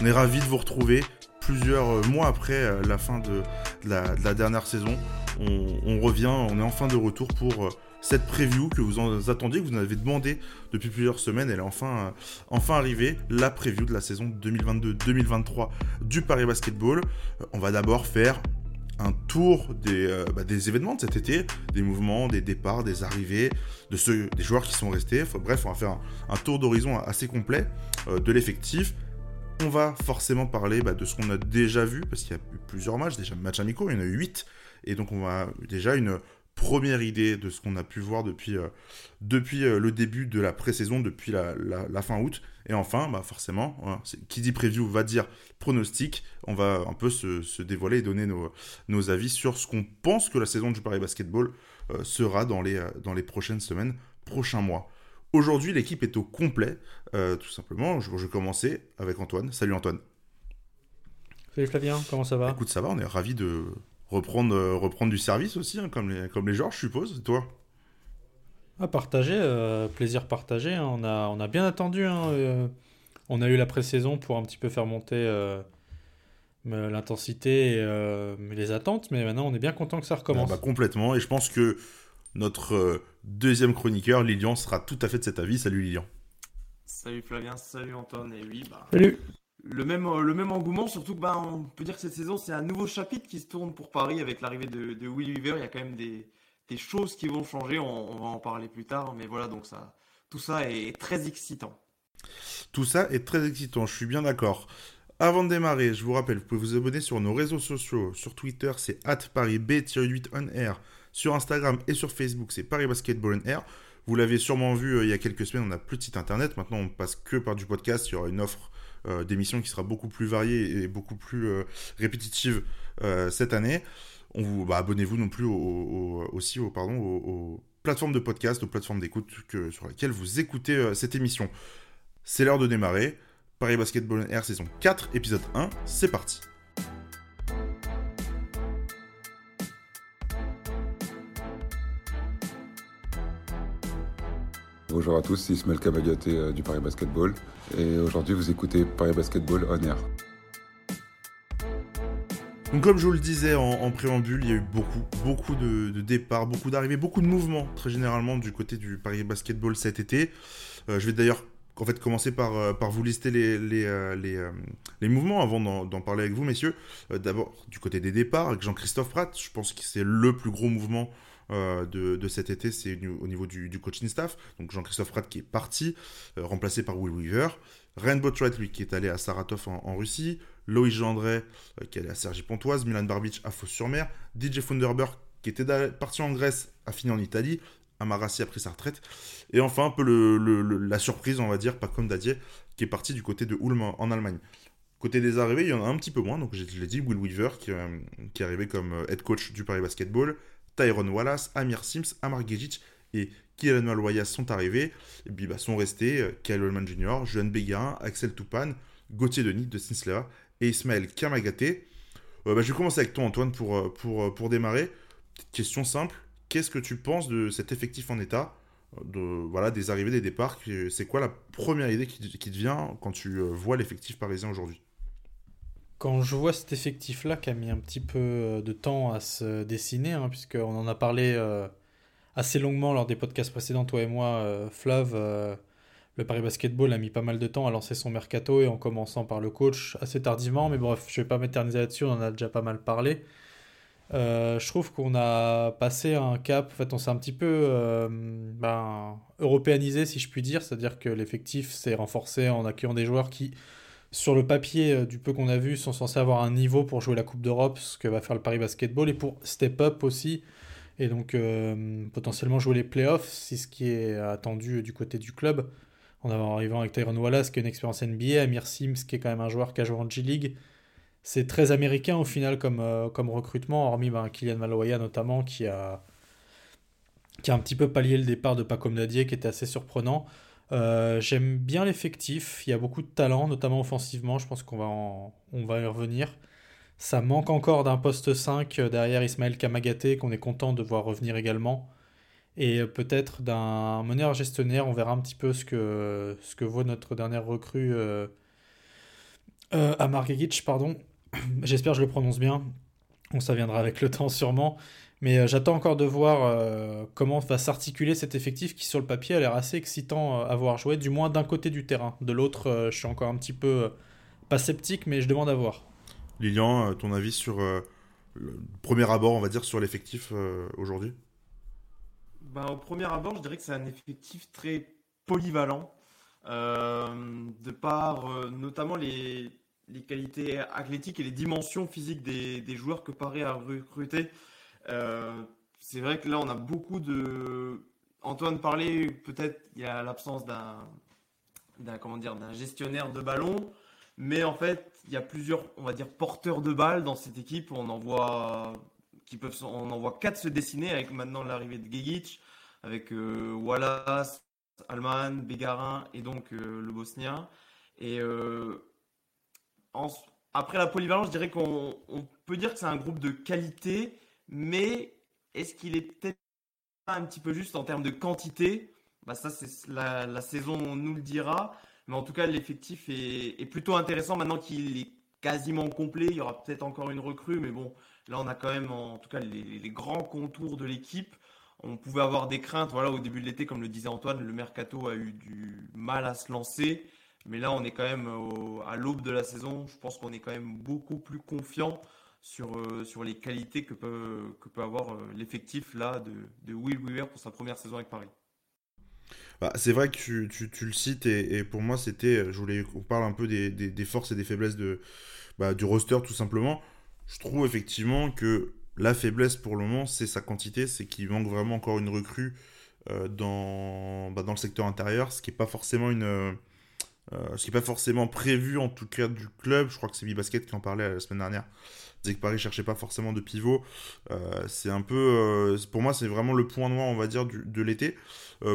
On est ravis de vous retrouver plusieurs euh, mois après euh, la fin de la, dernière saison. On, revient, on est enfin de retour pour euh, cette preview que vous en attendiez, que vous en avez demandé depuis plusieurs semaines. Elle est enfin, arrivée, la preview de la saison 2022-2023 du Paris Basketball. On va d'abord faire un tour des, bah, des, événements de cet été, des mouvements, des départs, des arrivées, de ceux, des joueurs qui sont restés. bref, on va faire un, tour d'horizon assez complet de l'effectif, on va forcément parler bah, de ce qu'on a déjà vu, parce qu'il y a eu plusieurs matchs, déjà matchs amicaux, il y en a eu 8, et donc on a déjà une première idée de ce qu'on a pu voir depuis, euh, depuis euh, le début de la pré-saison, depuis la, fin août. Et enfin, bah forcément, hein, qui dit preview va dire pronostic. On va un peu se, dévoiler et donner nos, avis sur ce qu'on pense que la saison du Paris Basketball euh, sera dans les, dans les prochaines semaines, prochains mois. Aujourd'hui, l'équipe est au complet, euh, tout simplement. Je, vais commencer avec Antoine. Salut Antoine. Salut Flavien, comment ça va? Écoute, ça va, on est ravis de reprendre, euh, reprendre du service aussi, hein, comme, les, comme les joueurs, je suppose. toi? À partager, euh, plaisir partagé. Hein. On, a, on a bien attendu. Hein, on a eu la pré-saison pour un petit peu faire monter l'intensité et les attentes, mais maintenant on est bien content que ça recommence. bah, complètement, et je pense que notre deuxième chroniqueur, Lilian, sera tout à fait de cet avis. Salut Lilian. Salut Flavien, salut Antoine. Et oui, bah, salut. Le même, euh, le même engouement, surtout que bah, on peut dire que cette saison, c'est un nouveau chapitre qui se tourne pour Paris avec l'arrivée de, de Will Weaver. Il y a quand même des, choses qui vont changer. On, va en parler plus tard. Mais voilà, donc ça, tout ça est très excitant. Tout ça est très excitant, je suis bien d'accord. Avant de démarrer, je vous rappelle, vous pouvez vous abonner sur nos réseaux sociaux. Sur Twitter, c'est parisb-8 on air. Sur Instagram et sur Facebook, c'est Paris Basketball Air. Vous l'avez sûrement vu euh, il y a quelques semaines, on n'a plus de site internet. Maintenant, on passe que par du podcast. Il y aura une offre euh, d'émissions qui sera beaucoup plus variée et beaucoup plus euh, répétitive cette année. On vous, bah, abonnez-vous non plus aussi aux, pardon, aux, plateformes de podcast, aux plateformes d'écoute sur lesquelles vous écoutez cette émission. C'est l'heure de démarrer. Paris Basketball Air saison 4, épisode 1, c'est parti. Bonjour à tous, Ismaël Kabagaté euh, du Paris Basketball et aujourd'hui vous écoutez Paris Basketball On Air. Donc comme je vous le disais en, préambule, il y a eu beaucoup, beaucoup de, départs, beaucoup d'arrivées, beaucoup de mouvements très généralement du côté du Paris Basketball cet été. Euh, je vais d'ailleurs en fait commencer par, euh, vous lister les, mouvements avant d'en parler avec vous messieurs. D'abord du côté des départs avec Jean-Christophe Pratt, je pense que c'est le plus gros mouvement euh, de, cet été, c'est au niveau du, coaching staff. Donc Jean-Christophe Pratt qui est parti, euh, remplacé par Will Weaver. Rainbow Trout, lui, qui est allé à Saratov en, Russie. Loïs Gendray, euh, qui est allé à Sergi Pontoise. Milan Barbic à Fos-sur-Mer. DJ Funderberg, qui était parti en Grèce, a fini en Italie. Amarassi a pris sa retraite. Et enfin, un peu la surprise, on va dire, pas comme Dadier, qui est parti du côté de Ulm en Allemagne. Côté des arrivées, il y en a un petit peu moins. Donc, je l'ai dit, Will Weaver, qui, qui, est arrivé comme head coach du Paris Basketball. Tyron Wallace, Amir Sims, Amar Gejic et Kylian Maloyas sont arrivés. Et puis bah, sont restés euh, Kyle Holman Jr., Jeanne Béguin, Axel Toupane, Gauthier Denis de Sinsler et Ismaël Kamagaté. Euh, bah, je vais commencer avec toi Antoine pour, euh, pour, pour démarrer. question simple, qu'est-ce que tu penses de cet effectif en état de, voilà, des arrivées, des départs? C'est quoi la première idée qui, qui te vient quand tu vois l'effectif parisien aujourd'hui? Quand je vois cet effectif-là qui a mis un petit peu euh, de temps à se dessiner, hein, puisqu'on en a parlé euh, assez longuement lors des podcasts précédents, toi et moi, euh, Flav, le Paris Basketball a mis pas mal de temps à lancer son mercato et en commençant par le coach assez tardivement, mais bref, je vais pas m'éterniser là-dessus, on en a déjà pas mal parlé. je trouve qu'on a passé un cap, en fait on s'est un petit peu ben, européanisé si je puis dire, c'est-à-dire que l'effectif s'est renforcé en accueillant des joueurs qui sur le papier, euh, du peu qu'on a vu, sont censés avoir un niveau pour jouer la Coupe d'Europe, ce que va faire le Paris Basketball, et pour step up aussi, et donc euh, potentiellement jouer les playoffs, c'est ce qui est attendu du côté du club. En arrivant avec Tyron Wallace, qui a une expérience NBA, Amir Sims, qui est quand même un joueur qui a joué en G-League. C'est très américain au final comme, euh, recrutement, hormis ben, Kylian Maloya notamment, qui a, qui a un petit peu pallié le départ de Paco Nadier, qui était assez surprenant. Euh, j'aime bien l'effectif, il y a beaucoup de talent, notamment offensivement, je pense qu'on va, on va y revenir. Ça manque encore d'un poste 5 derrière Ismaël Kamagaté, qu'on est content de voir revenir également. et peut-être d'un meneur gestionnaire. On verra un petit peu ce que, ce que vaut notre dernière recrue euh, euh, à Margegic, pardon. J'espère que je le prononce bien. On ça viendra avec le temps sûrement. Mais euh, j'attends encore de voir euh, comment va s'articuler cet effectif qui, sur le papier, a l'air assez excitant à voir jouer, du moins d'un côté du terrain. De l'autre, je suis encore un petit peu pas sceptique, mais je demande à voir. Lilian, ton avis sur le premier abord, on va dire, sur l'effectif aujourd'hui? Bah, Au premier abord, je dirais que c'est un effectif très polyvalent. de par notamment les, les qualités athlétiques et les dimensions physiques des, des joueurs que Paris a recruté. Euh, c'est vrai que là, on a beaucoup de. Antoine parlait, peut-être, il y a l'absence d'un, comment dire, d'un gestionnaire de ballon. Mais en fait, il y a plusieurs, on va dire, porteurs de balles dans cette équipe. On en voit, qui peuvent, on en quatre se dessiner avec maintenant l'arrivée de Gegic, avec euh, Wallace, Alman, Bégarin et donc euh, le Bosnien. Et après la polyvalence, je dirais qu'on peut dire que c'est un groupe de qualité, mais est-ce qu'il est peut-être un petit peu juste en termes de quantité? Bah Ça, c'est la, saison nous le dira. Mais en tout cas, l'effectif est, plutôt intéressant maintenant qu'il est quasiment complet. Il y aura peut-être encore une recrue, mais bon, là, on a quand même en tout cas les, grands contours de l'équipe. On pouvait avoir des craintes. Voilà, au début de l'été, comme le disait Antoine, le mercato a eu du mal à se lancer. Mais là, on est quand même à l'aube de la saison. Je pense qu'on est quand même beaucoup plus confiant sur, euh, sur les qualités que peut, que peut avoir euh, l'effectif là de, de, Will Weaver pour sa première saison avec Paris. Bah, c'est vrai que tu, tu, tu le cites et, pour moi c'était, je voulais qu'on parle un peu des, des, des, forces et des faiblesses de, bah, du roster tout simplement. Je trouve effectivement que la faiblesse pour le moment c'est sa quantité, c'est qu'il manque vraiment encore une recrue euh, dans, bah, dans le secteur intérieur, ce qui n'est pas forcément une euh, ce qui n'est pas forcément prévu en tout cas du club. Je crois que c'est Bibasket qui en parlait la semaine dernière. Disait que Paris cherchait pas forcément de pivot. Euh, c'est un peu, euh, pour moi, c'est vraiment le point noir, on va dire, de l'été,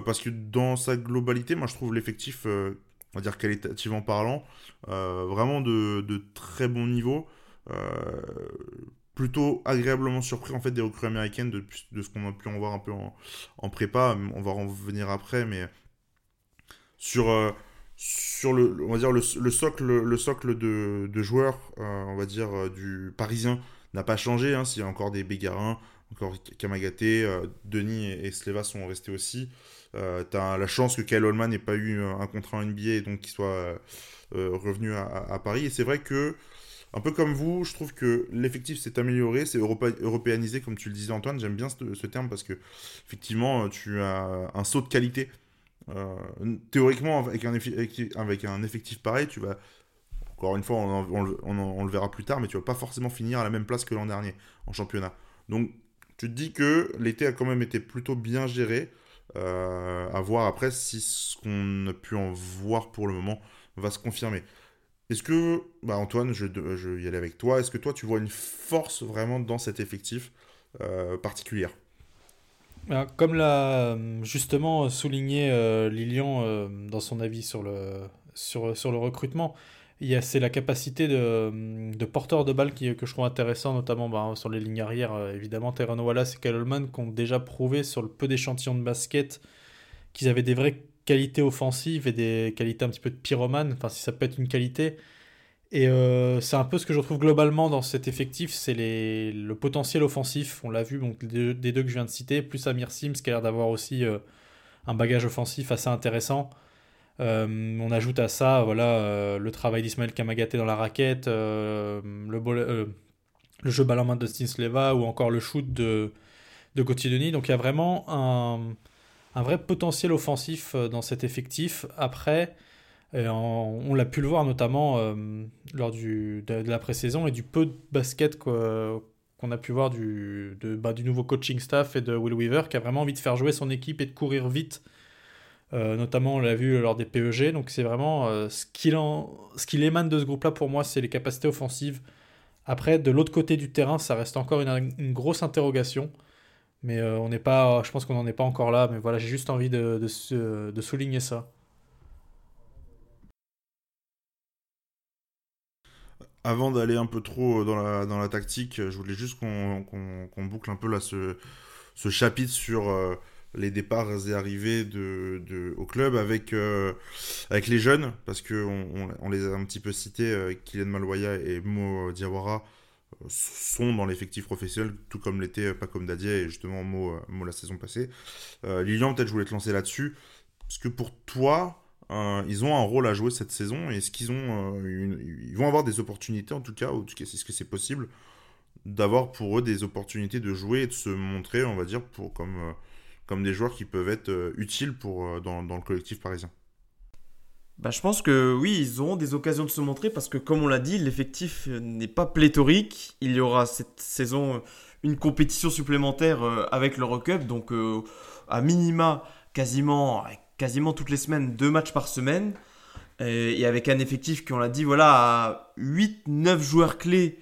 parce que dans sa globalité, moi, je trouve l'effectif, on va dire qualitativement parlant, vraiment de, très bon niveau. plutôt agréablement surpris en fait des recrues américaines de, de ce qu'on a pu en voir un peu en, en prépa. On va en revenir après, mais sur sur le, on va dire le, socle, le socle de, de joueurs, euh, on va dire euh, du parisien n'a pas changé. Hein, S'il y a encore des Bégarins, encore Kamagaté, euh, Denis et, Sleva sont restés aussi. tu as la chance que Kyle Holman n'ait pas eu un contrat NBA et donc qu'il soit revenu à, Paris. Et c'est vrai que, un peu comme vous, je trouve que l'effectif s'est amélioré, c'est européanisé, comme tu le disais Antoine. J'aime bien ce, ce, terme parce que, effectivement, tu as un saut de qualité euh, théoriquement, avec un, avec un effectif pareil, tu vas. Encore une fois, on, le verra plus tard, mais tu vas pas forcément finir à la même place que l'an dernier en championnat. Donc, tu te dis que l'été a quand même été plutôt bien géré. Euh, à voir après si ce qu'on a pu en voir pour le moment va se confirmer. Est-ce que, bah Antoine, je, je vais y aller avec toi, est-ce que toi tu vois une force vraiment dans cet effectif euh, particulière? Comme l'a euh, justement souligné euh, Lilian euh, dans son avis sur le, sur, sur le recrutement, c'est la capacité de, de porteur de balles qui, que je trouve intéressant, notamment bah, sur les lignes arrière. évidemment, Terran Wallace et Kallman qui ont déjà prouvé sur le peu d'échantillons de basket qu'ils avaient des vraies qualités offensives et des qualités un petit peu de pyromane, enfin si ça peut être une qualité. Et euh, c'est un peu ce que je retrouve globalement dans cet effectif, c'est le potentiel offensif. On l'a vu donc, des, deux que je viens de citer, plus Amir Sims qui a l'air d'avoir aussi euh, un bagage offensif assez intéressant. Euh, on ajoute à ça voilà, le travail d'Ismaël Kamagaté dans la raquette, le, jeu ballon main de Sleva ou encore le shoot de, de Denis. Donc il y a vraiment un, un vrai potentiel offensif dans cet effectif. Après, on l'a pu le voir notamment euh, lors de, la pré-saison et du peu de basket qu'on a pu voir du, de, bah, du nouveau coaching staff et de Will Weaver qui a vraiment envie de faire jouer son équipe et de courir vite. Euh, notamment, on l'a vu lors des PEG. Donc, c'est vraiment euh, ce qu'il émane de ce groupe-là pour moi, c'est les capacités offensives. Après, de l'autre côté du terrain, ça reste encore une, grosse interrogation. Mais on n'est pas, je pense qu'on n'en est pas encore là. Mais voilà, j'ai juste envie de, de souligner ça. Avant d'aller un peu trop dans la, dans la tactique, je voulais juste qu'on boucle un peu là ce, ce chapitre sur euh, les départs et arrivées de, de, au club avec, euh, avec les jeunes, parce qu'on on, on, les a un petit peu cités, euh, Kylian Maloya et Mo Diawara euh, sont dans l'effectif professionnel, tout comme l'était comme Dadier et justement Mo, Mo la saison passée. Lilian, peut-être je voulais te lancer là-dessus, parce que pour toi, ils ont un rôle à jouer cette saison, est-ce qu'ils ont une, ils vont avoir des opportunités en tout cas, ou est-ce que c'est possible d'avoir pour eux des opportunités de jouer et de se montrer, on va dire, pour, comme comme des joueurs qui peuvent être euh, utiles pour, euh, dans, dans, le collectif parisien? Bah, je pense que oui, ils auront des occasions de se montrer parce que, comme on l'a dit, l'effectif n'est pas pléthorique. Il y aura cette saison une compétition supplémentaire euh, avec l'Eurocup, donc à minima, quasiment, quasiment toutes les semaines, deux matchs par semaine. Et avec un effectif qui, on l'a dit, voilà, à 8-9 joueurs clés,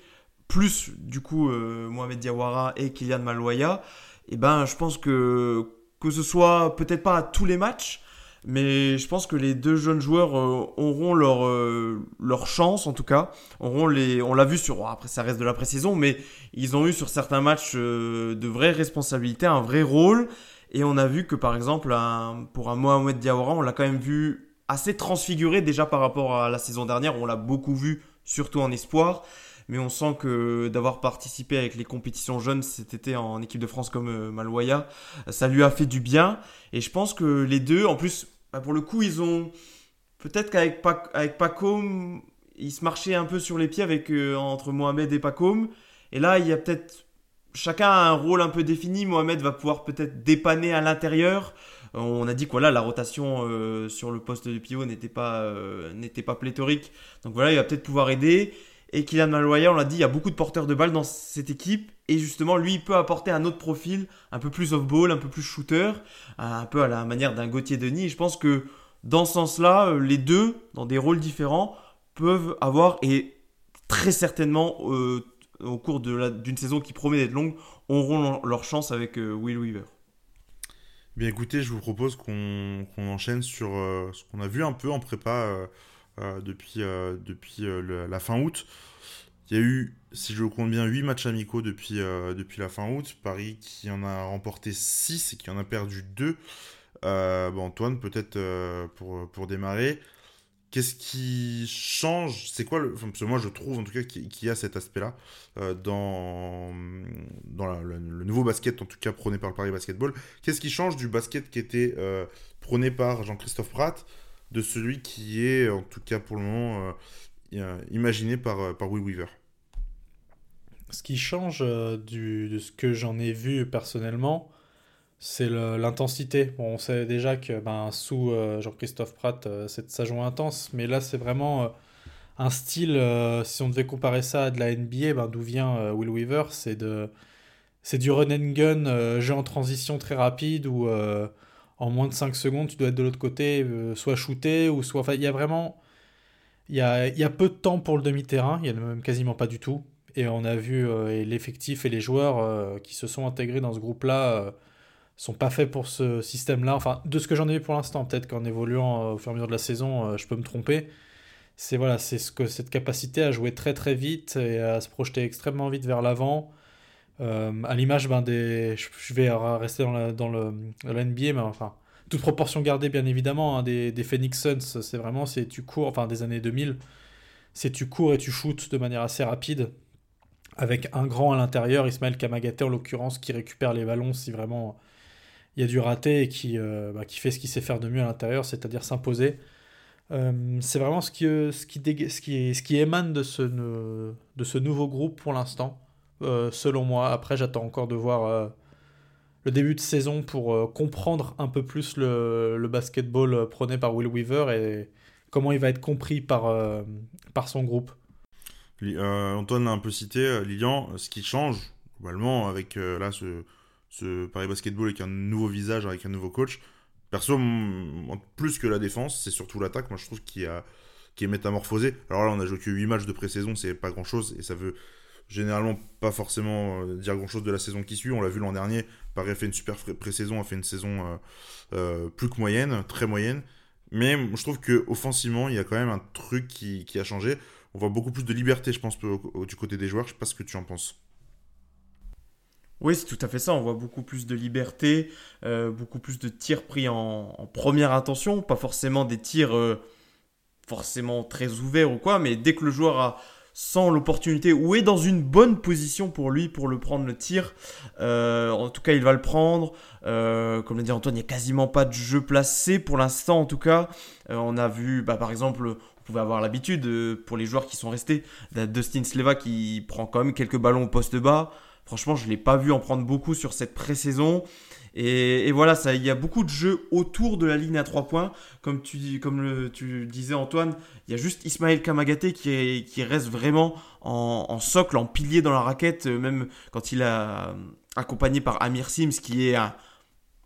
plus du coup Mohamed Diawara et Kylian Maloya et eh ben je pense que que ce soit peut-être pas à tous les matchs, mais je pense que les deux jeunes joueurs euh, auront leur, euh, leur chance en tout cas. Auront les, on l'a vu sur, après ça reste de la pré-saison, mais ils ont eu sur certains matchs euh, de vraies responsabilités, un vrai rôle. Et on a vu que par exemple pour un Mohamed Diawara, on l'a quand même vu assez transfiguré déjà par rapport à la saison dernière. On l'a beaucoup vu, surtout en espoir mais on sent que d'avoir participé avec les compétitions jeunes cet été en équipe de France comme euh, Maloya, ça lui a fait du bien. Et je pense que les deux, en plus, bah, pour le coup, ils ont. Peut-être qu'avec avec Pacom, ils se marchaient un peu sur les pieds avec, euh, entre Mohamed et Pacom. Et là, il y a peut-être. Chacun a un rôle un peu défini. Mohamed va pouvoir peut-être dépanner à l'intérieur. On a dit que la rotation euh, sur le poste de pivot n'était pas, n'était pas pléthorique. Donc voilà, il va peut-être pouvoir aider. Et Kylian Maloya, on l'a dit, il y a beaucoup de porteurs de balles dans cette équipe. Et justement, lui, il peut apporter un autre profil, un peu plus off-ball, un peu plus shooter, un peu à la manière d'un Gauthier Denis. Et je pense que dans ce sens-là, euh, les deux, dans des rôles différents, peuvent avoir, et très certainement, euh, au cours d'une saison qui promet d'être longue, auront leur chance avec euh, Will Weaver. Bien écoutez, je vous propose qu'on enchaîne sur ce qu'on a vu un peu en prépa euh, depuis, euh, depuis euh, la fin août. Il y a eu, si je compte bien, 8 matchs amicaux depuis, depuis la fin août. Paris qui en a remporté 6 et qui en a perdu 2. bon, Antoine, peut-être pour, pour démarrer, qu'est-ce qui change? C'est quoi le. Enfin, parce que moi, je trouve en tout cas qu'il y a cet aspect-là dans, dans le, nouveau basket, en tout cas prôné par le Paris Basketball. Qu'est-ce qui change du basket qui était prôné par Jean-Christophe Pratt de celui qui est, en tout cas pour le moment, euh, imaginé par, euh, par Will Weaver? Ce qui change euh, de ce que j'en ai vu personnellement, c'est l'intensité. Bon, on sait déjà que ben, sous Jean-Christophe Pratt, c'est ça joue intense, mais là c'est vraiment un style, si on devait comparer ça à de la NBA, ben, d'où vient Will Weaver, c'est de c'est du run and gun, jeu en transition très rapide où en moins de 5 secondes, tu dois être de l'autre côté, euh, soit shooté, ou soit. Il y a vraiment. Il y a, y a, peu de temps pour le demi-terrain, il y en a même quasiment pas du tout. Et on a vu euh, l'effectif et les joueurs euh, qui se sont intégrés dans ce groupe-là sont pas faits pour ce système-là. Enfin, de ce que j'en ai vu pour l'instant, peut-être qu'en évoluant au fur et à mesure de la saison, je peux me tromper. C'est voilà, ce que cette capacité à jouer très très vite et à se projeter extrêmement vite vers l'avant euh, à l'image ben, des. Je vais rester dans, la, dans le, NBA, mais enfin, toute proportion gardée, bien évidemment, hein, des, des, Phoenix Suns, c'est vraiment, c'est tu cours, enfin des années 2000, c'est tu cours et tu shootes de manière assez rapide, avec un grand à l'intérieur, Ismaël Kamagaté en l'occurrence, qui récupère les ballons si vraiment il y a du raté et qui, euh, bah, qui fait ce qu'il sait faire de mieux à l'intérieur, c'est-à-dire s'imposer. Euh, c'est vraiment ce qui, ce, qui ce, qui, ce qui émane de ce, de ce nouveau groupe pour l'instant. Euh, selon moi. Après, j'attends encore de voir euh, le début de saison pour euh, comprendre un peu plus le, le, basketball prôné par Will Weaver et comment il va être compris par, par son groupe. Antoine a un peu cité, Lilian, ce qui change globalement avec là ce, ce Paris Basketball avec un nouveau visage, avec un nouveau coach. Perso, plus que la défense, c'est surtout l'attaque. Moi, je trouve qu'il a qui est métamorphosé. Alors là, on a joué que 8 matchs de pré-saison, c'est pas grand chose et ça veut généralement pas forcément euh, dire grand chose de la saison qui suit. On l'a vu l'an dernier, Paris a fait une super pré-saison, a fait une saison euh, euh, plus que moyenne, très moyenne. Mais je trouve que offensivement, il y a quand même un truc qui, qui a changé. On voit beaucoup plus de liberté, je pense, du côté des joueurs. Je sais pas ce que tu en penses. Oui, c'est tout à fait ça. On voit beaucoup plus de liberté, euh, beaucoup plus de tirs pris en, première intention, pas forcément des tirs euh, forcément très ouverts ou quoi, mais dès que le joueur a sans l'opportunité ou est dans une bonne position pour lui pour le prendre le tir, euh, en tout cas il va le prendre. comme l'a dit Antoine, il n'y a quasiment pas de jeu placé pour l'instant en tout cas. on a vu bah, par exemple on pouvait avoir l'habitude pour les joueurs qui sont restés, Dustin Sleva qui prend quand même quelques ballons au poste bas. Franchement, je ne l'ai pas vu en prendre beaucoup sur cette pré-saison. Et, voilà, ça, il y a beaucoup de jeux autour de la ligne à 3 points. Comme tu, disais Antoine, il y a juste Ismaël Kamagaté qui, reste vraiment en, socle, en pilier dans la raquette, euh, même quand il a accompagné par Amir Sims, qui est un,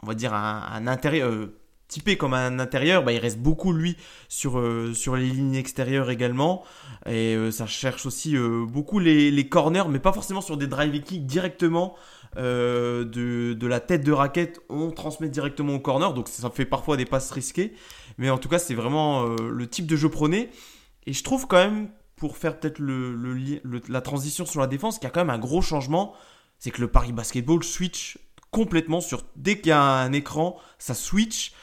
on va dire un, euh, typé comme un intérieur, bah, il reste beaucoup lui sur, euh, sur les lignes extérieures également. Et euh, ça cherche aussi euh, beaucoup les, les, corners, mais pas forcément sur des drive kicks directement de, de, la tête de raquette. On transmet directement au corner, donc ça fait parfois des passes risquées. Mais en tout cas, c'est vraiment le type de jeu prôné. Et je trouve quand même, pour faire peut-être le, la transition sur la défense, qu'il y a quand même un gros changement. C'est que le Paris Basketball switch complètement sur dès qu'il y a un écran, ça switch.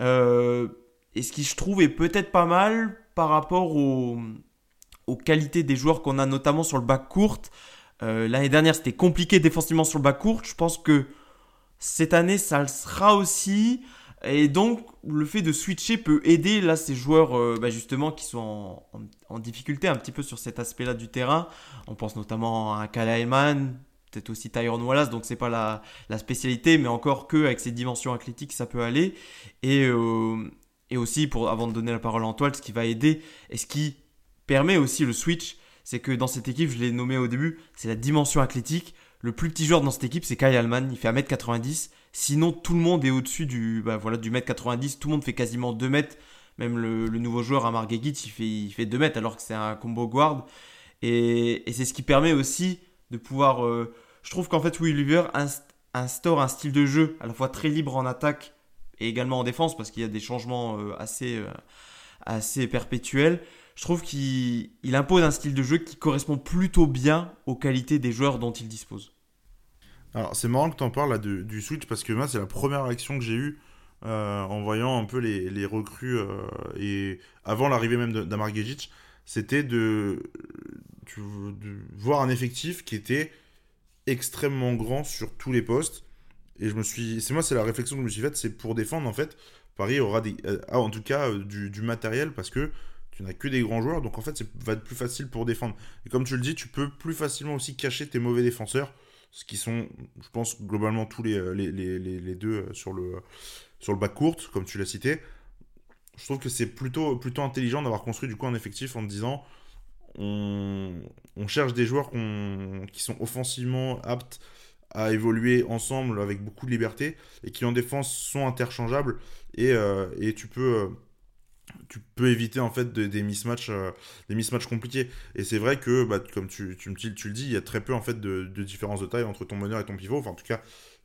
Euh, et ce qui je trouve est peut-être pas mal par rapport aux, qualités des joueurs qu'on a notamment sur le bac court. Euh, l'année dernière, c'était compliqué défensivement sur le bac court. Je pense que cette année, ça le sera aussi. Et donc, le fait de switcher peut aider là ces joueurs euh, bah, justement qui sont en, difficulté un petit peu sur cet aspect-là du terrain. On pense notamment à Kala peut-être aussi Tyron Wallace, donc c'est pas la, spécialité, mais encore que avec ses dimensions athlétiques, ça peut aller. Et, euh, et aussi, pour, avant de donner la parole à Antoine, ce qui va aider et ce qui permet aussi le switch, c'est que dans cette équipe, je l'ai nommé au début, c'est la dimension athlétique. Le plus petit joueur dans cette équipe, c'est Kyle Allman, il fait 1m90. Sinon, tout le monde est au-dessus du, bah, voilà, du 1m90, tout le monde fait quasiment 2 mètres. Même le, nouveau joueur, Amar Gegit, il fait, il fait 2 mètres alors que c'est un combo guard. Et, et c'est ce qui permet aussi de pouvoir euh, je trouve qu'en fait, Will Weaver instaure un style de jeu à la fois très libre en attaque et également en défense parce qu'il y a des changements euh, assez, euh, assez perpétuels. Je trouve qu'il impose un style de jeu qui correspond plutôt bien aux qualités des joueurs dont il dispose. Alors c'est marrant que tu en parles là, du Switch parce que moi c'est la première réaction que j'ai eue euh, en voyant un peu les, recrues et avant l'arrivée même d'Amar c'était de, de, voir un effectif qui était extrêmement grand sur tous les postes. Et je me suis. C'est moi, c'est la réflexion que je me suis faite, c'est pour défendre, en fait, Paris aura. Euh, en tout cas, euh, du, matériel parce que tu n'as que des grands joueurs, donc en fait, ça va être plus facile pour défendre. Et comme tu le dis, tu peux plus facilement aussi cacher tes mauvais défenseurs, ce qui sont, je pense, globalement tous les, euh, les, les, les deux sur le, sur le bac court, comme tu l'as cité. Je trouve que c'est plutôt, plutôt intelligent d'avoir construit du coup un effectif en te disant on, cherche des joueurs qui sont offensivement aptes à évoluer ensemble avec beaucoup de liberté et qui en défense sont interchangeables. Et, euh, tu peux euh, tu peux éviter en fait des mismatchs euh, des mismatchs compliqués. Et c'est vrai que bah, comme tu, le dis il y a très peu en fait de, différence de taille entre ton meneur et ton pivot. Enfin en tout cas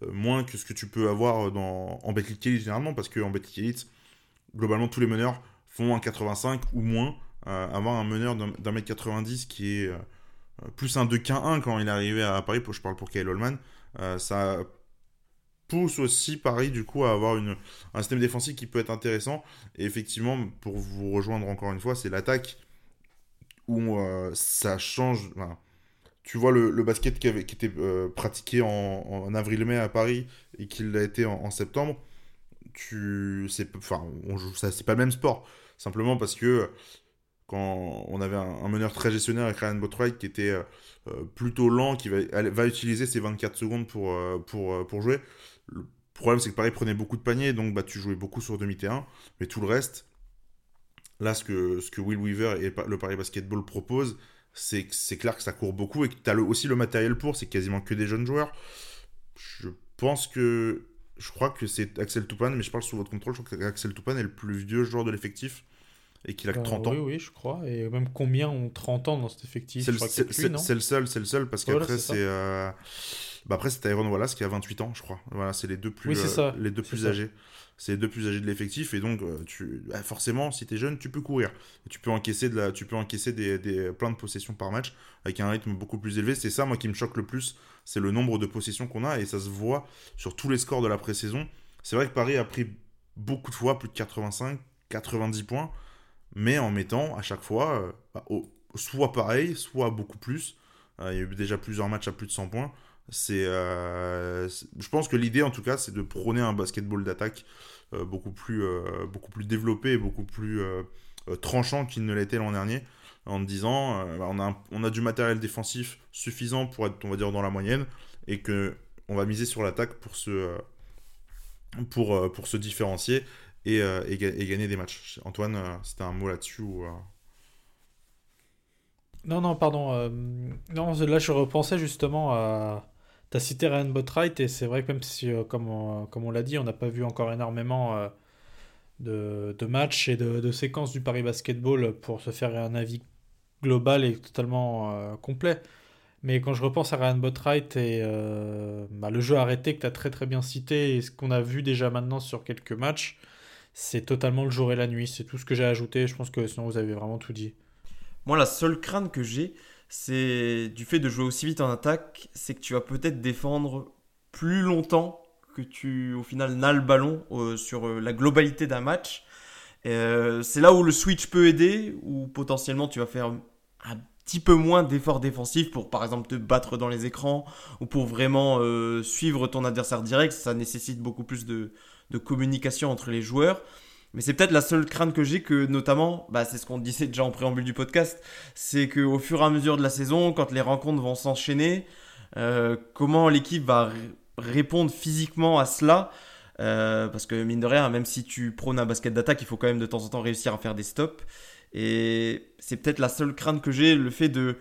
moins que ce que tu peux avoir dans, en Betclic Elite généralement parce qu'en Betclic Elite globalement tous les meneurs font un 85 ou moins avoir un meneur d'un mètre 90 qui est euh, plus un 2 qu'un 1 quand il est arrivé à Paris, je parle pour Kyle Holman, euh, ça pousse aussi Paris du coup à avoir un système défensif qui peut être intéressant. Et effectivement, pour vous rejoindre encore une fois, c'est l'attaque où euh, ça change. tu vois le, basket qui, avait, qui était pratiqué en, avril-mai à Paris et qui l'a été en, septembre. Tu, c'est, enfin, ça, c'est pas le même sport. Simplement parce que quand on avait un, meneur très gestionnaire avec Ryan Botwright qui était euh, euh, plutôt lent, qui va, utiliser ses 24 secondes pour, euh, pour, pour jouer. Le problème, c'est que Paris prenait beaucoup de paniers, donc bah, tu jouais beaucoup sur demi-terrain. Mais tout le reste, là, ce que, ce que Will Weaver et le Paris Basketball proposent, c'est c'est clair que ça court beaucoup et que tu as aussi le matériel pour, c'est quasiment que des jeunes joueurs. Je pense que. Je crois que c'est Axel Toupane, mais je parle sous votre contrôle. Je crois qu'Axel Toupane est le plus vieux joueur de l'effectif et qu'il a que 30 euh, ans. Oui, oui, je crois. Et même combien ont 30 ans dans cet effectif? C'est le, seul, c'est le seul, parce qu'après, c'est. Euh, Bah après, c'est Tyrone Wallace qui a 28 ans, je crois. Voilà, c'est les deux plus, Oui, c'est ça. euh, les deux plus ça. âgés. C'est les deux plus âgés de l'effectif. Et donc, tu, bah, forcément, si tu es jeune, tu peux courir. Et tu peux encaisser, de la, tu peux encaisser des, des, plein de possessions par match avec un rythme beaucoup plus élevé. C'est ça, moi, qui me choque le plus. C'est le nombre de possessions qu'on a. Et ça se voit sur tous les scores de la pré-saison. C'est vrai que Paris a pris beaucoup de fois plus de 85, 90 points. Mais en mettant à chaque fois, euh, bah, soit pareil, soit beaucoup plus. Euh, il y a eu déjà plusieurs matchs à plus de 100 points. Euh, c'est- je pense que l'idée, en tout cas, c'est de prôner un basketball d'attaque beaucoup, plus, beaucoup plus développé et beaucoup plus tranchant qu'il ne l'était l'an dernier. En disant, bah, on, a, on a du matériel défensif suffisant pour être, on va dire, dans la moyenne et que on va miser sur l'attaque pour se, pour, pour se différencier et, euh, et, ga- et gagner des matchs. Antoine, euh, c'était un mot là-dessus ou, euh, Non, non, pardon. non, là, je repensais justement à. T'as cité Ryan Botright, et c'est vrai que même si, comme on, comme on l'a dit, on n'a pas vu encore énormément de, matchs et de, séquences du Paris Basketball pour se faire un avis global et totalement complet. Mais quand je repense à Ryan Botright et bah, le jeu arrêté que tu as très très bien cité et ce qu'on a vu déjà maintenant sur quelques matchs, c'est totalement le jour et la nuit. C'est tout ce que j'ai ajouté. Je pense que sinon vous avez vraiment tout dit. Moi, la seule crainte que j'ai, c'est du fait de jouer aussi vite en attaque, c'est que tu vas peut-être défendre plus longtemps que tu, au final, n'as le ballon euh, sur euh, la globalité d'un match. Euh, c'est là où le switch peut aider, où potentiellement tu vas faire un petit peu moins d'efforts défensifs pour, par exemple, te battre dans les écrans ou pour vraiment euh, suivre ton adversaire direct. Ça nécessite beaucoup plus de, communication entre les joueurs. Mais c'est peut-être la seule crainte que j'ai, que notamment, bah, c'est ce qu'on disait déjà en préambule du podcast, c'est qu'au fur et à mesure de la saison, quand les rencontres vont s'enchaîner, euh, comment l'équipe va répondre physiquement à cela? Euh, Parce que mine de rien, même si tu prônes un basket d'attaque, il faut quand même de temps en temps réussir à faire des stops. Et c'est peut-être la seule crainte que j'ai, le fait de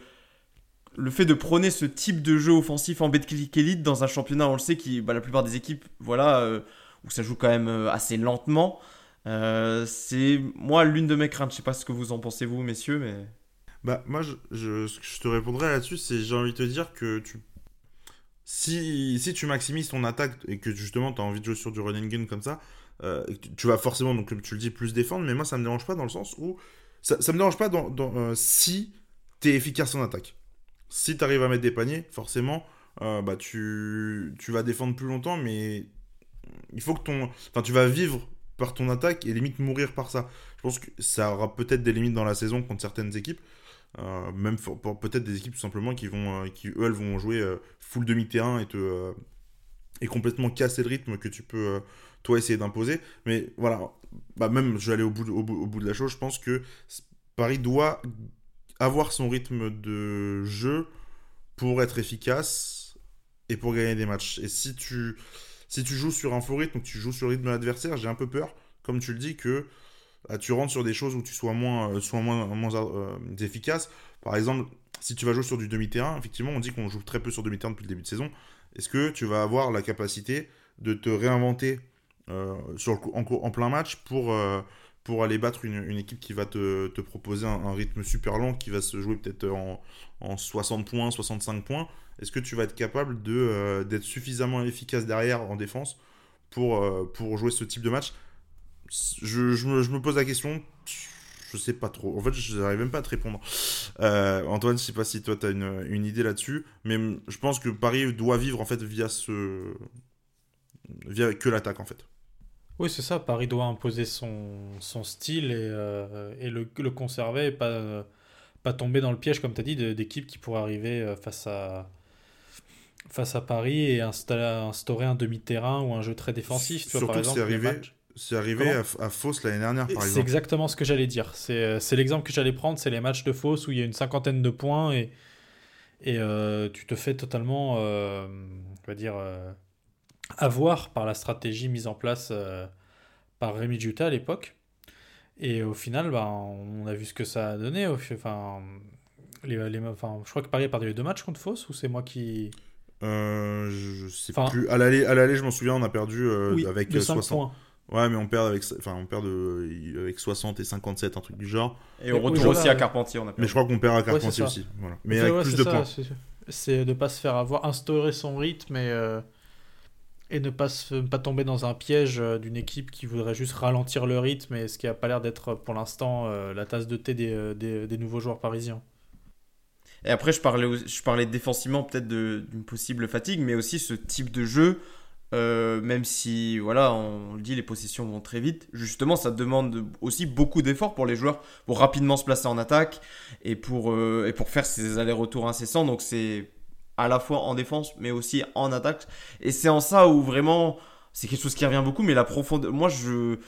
le fait de prôner ce type de jeu offensif en Betclic Elite dans un championnat, on le sait, qui bah, la plupart des équipes, voilà, euh, où ça joue quand même euh, assez lentement. Euh, c'est moi l'une de mes craintes. Je sais pas ce que vous en pensez vous, messieurs, mais Bah, moi, je, je, je te répondrai là-dessus, c'est j'ai envie de te dire que tu. Si, si tu maximises ton attaque et que justement tu as envie de jouer sur du running gun comme ça, tu, vas forcément, donc tu le dis, plus défendre, mais moi ça me dérange pas dans le sens où. Ça, ça me dérange pas dans, dans, euh, si tu es efficace en attaque. Si tu arrives à mettre des paniers, forcément, euh, bah, tu, tu vas défendre plus longtemps, mais il faut que ton. Enfin, tu vas vivre par ton attaque et limite mourir par ça. Je pense que ça aura peut-être des limites dans la saison contre certaines équipes. Euh, même pour, peut-être des équipes tout simplement qui vont qui eux elles vont jouer full demi-terrain et te et complètement casser le rythme que tu peux toi essayer d'imposer mais voilà bah même je vais aller au bout, de, la chose je pense que Paris doit avoir son rythme de jeu pour être efficace et pour gagner des matchs et si tu si tu joues sur un faux rythme tu joues sur le rythme de l'adversaire j'ai un peu peur comme tu le dis que ah, tu rentres sur des choses où tu sois moins, euh, euh, efficace. Par exemple, si tu vas jouer sur du demi-terrain, effectivement, on dit qu'on joue très peu sur demi-terrain depuis le début de saison. Est-ce que tu vas avoir la capacité de te réinventer sur le, en, plein match pour, euh, pour aller battre une, équipe qui va te, te proposer un, rythme super long, qui va se jouer peut-être en, en, 60 points, 65 points Est-ce que tu vas être capable de, d'être suffisamment efficace derrière en défense pour, euh, pour jouer ce type de match? Je, je, me, pose la question. Je sais pas trop. En fait, je n'arrive même pas à te répondre. Euh, Antoine, je sais pas si toi tu as une, une, idée là-dessus, mais je pense que Paris doit vivre en fait via ce via que l'attaque en fait. Oui, c'est ça. Paris doit imposer son, son style et, euh, et le, le, conserver et pas, euh, pas tomber dans le piège, comme tu as dit, d'équipes qui pourraient arriver euh, face à, face à Paris et installer, instaurer un demi-terrain ou un jeu très défensif. Tu Surtout vois, par exemple, c'est arrivé, c'est arrivé à, à Fos l'année dernière, par exemple. C'est exactement ce que j'allais dire. C'est l'exemple que j'allais prendre, c'est les matchs de Fos où il y a une cinquantaine de points et, et euh, tu te fais totalement, euh, on va dire, euh, avoir par la stratégie mise en place euh, par Rémi Juta à l'époque. Et au final, bah, on a vu ce que ça a donné. Enfin, les, les, enfin, je crois que Paris a perdu les deux matchs contre Fos ou c'est moi qui... Euh, je sais enfin, plus. À l'aller, je m'en souviens, on a perdu euh, oui, avec de 60 points. Ouais, mais on perd avec, enfin, on perd de, avec 60 et 57, un truc du genre. Et on retourne oui, aussi voilà. à Carpentier, on a perdu. Mais je crois qu'on perd à Carpentier ouais, aussi. Voilà. Mais ouais, avec plus de ça, points. c'est de pas se faire avoir, instaurer son rythme et, euh, et ne pas, tomber dans un piège euh, d'une équipe qui voudrait juste ralentir le rythme, et ce qui a pas l'air d'être pour l'instant euh, la tasse de thé des, des, nouveaux joueurs parisiens. Et après, je parlais, je parlais défensivement peut-être d'une possible fatigue, mais aussi ce type de jeu euh, même si, voilà, on le dit, les possessions vont très vite. Justement, ça demande aussi beaucoup d'efforts pour les joueurs pour rapidement se placer en attaque et pour, euh, et pour faire ces allers-retours incessants. Donc, c'est à la fois en défense, mais aussi en attaque. Et c'est en ça où vraiment, c'est quelque chose qui revient beaucoup. Mais la profondeur, moi, je.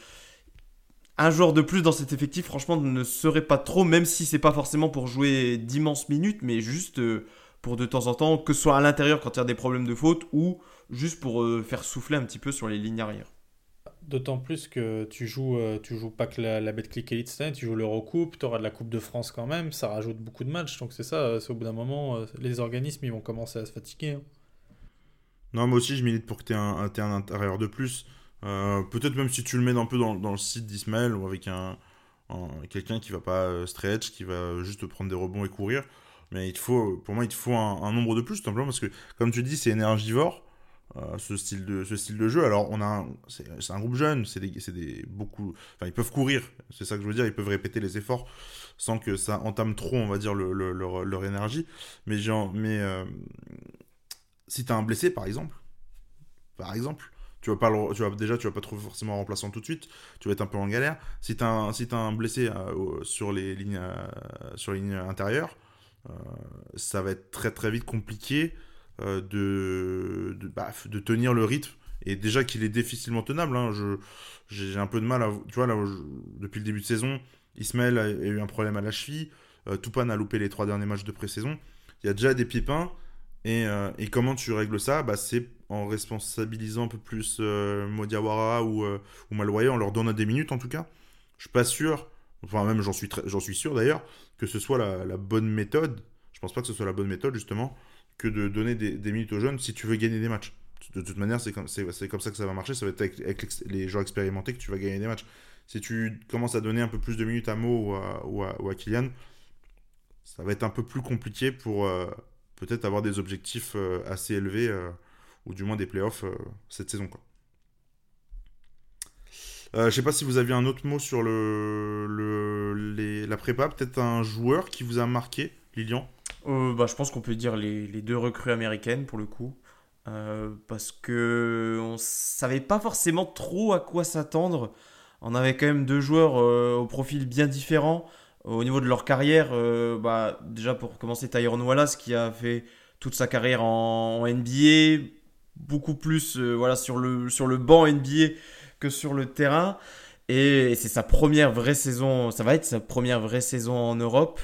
Un joueur de plus dans cet effectif, franchement, ne serait pas trop, même si c'est pas forcément pour jouer d'immenses minutes, mais juste euh, pour de temps en temps, que ce soit à l'intérieur quand il y a des problèmes de faute ou juste pour euh, faire souffler un petit peu sur les lignes arrière. D'autant plus que tu joues, euh, tu joues pas que la, la Betclic Elite cette tu joues l'Eurocoupe, tu auras de la Coupe de France quand même, ça rajoute beaucoup de matchs, donc c'est ça, euh, c'est au bout d'un moment, les organismes ils vont commencer à se fatiguer. Hein. Non, moi aussi je milite pour que tu aies un, intérieur de plus. Peut-être même si tu le mets un peu dans, le site d'Ismaël ou avec un, quelqu'un qui va pas stretch, qui va juste prendre des rebonds et courir. Mais il faut, pour moi, il te faut un, un nombre de plus, tout simplement, parce que, comme tu dis, c'est énergivore. Euh, ce, style de, ce style de jeu. Alors, on a c'est un groupe jeune, c'est des, des, beaucoup. Enfin, ils peuvent courir, c'est ça que je veux dire, ils peuvent répéter les efforts sans que ça entame trop, on va dire, le, leur, leur, énergie. Mais, genre, mais euh, si t'as un blessé, par exemple, par exemple, tu vas pas tu vas, déjà tu vas pas trouver forcément un remplaçant tout de suite tu vas être un peu en galère si tu as, si as un blessé euh, sur les lignes sur les lignes intérieures ça va être très très vite compliqué euh, de, de, bah, de, tenir le rythme. Et déjà qu'il est difficilement tenable, hein, j'ai un peu de mal à. Tu vois, là, depuis le début de saison, Ismaël a, eu un problème à la cheville. Euh, a loupé les trois derniers matchs de pré-saison. Il y a déjà des pépins. Et, euh, et, comment tu règles ça? Bah, C'est en responsabilisant un peu plus euh, Modiawara ou, ou en leur donnant des minutes en tout cas. Je suis pas sûr, enfin même j'en suis, j'en suis sûr d'ailleurs, que ce soit la, la, bonne méthode. Je pense pas que ce soit la bonne méthode justement que de donner des, minutes aux jeunes si tu veux gagner des matchs. De toute manière, c'est comme, ça que ça va marcher. Ça va être avec, les joueurs expérimentés que tu vas gagner des matchs. Si tu commences à donner un peu plus de minutes à Mo ou à, Kylian, ça va être un peu plus compliqué pour euh, peut-être avoir des objectifs euh, assez élevés, euh, ou du moins des playoffs cette saison. Je sais pas si vous aviez un autre mot sur la prépa, peut-être un joueur qui vous a marqué, Lilian? Euh, bah, Je pense qu'on peut dire les, deux recrues américaines pour le coup. Euh, parce que on savait pas forcément trop à quoi s'attendre. On avait quand même deux joueurs euh, au profil bien différent au niveau de leur carrière. bah, déjà pour commencer, Tyron Wallace qui a fait toute sa carrière en, NBA, beaucoup plus voilà, sur, le, sur le banc NBA que sur le terrain. Et c'est sa première vraie saison, ça va être sa première vraie saison en Europe.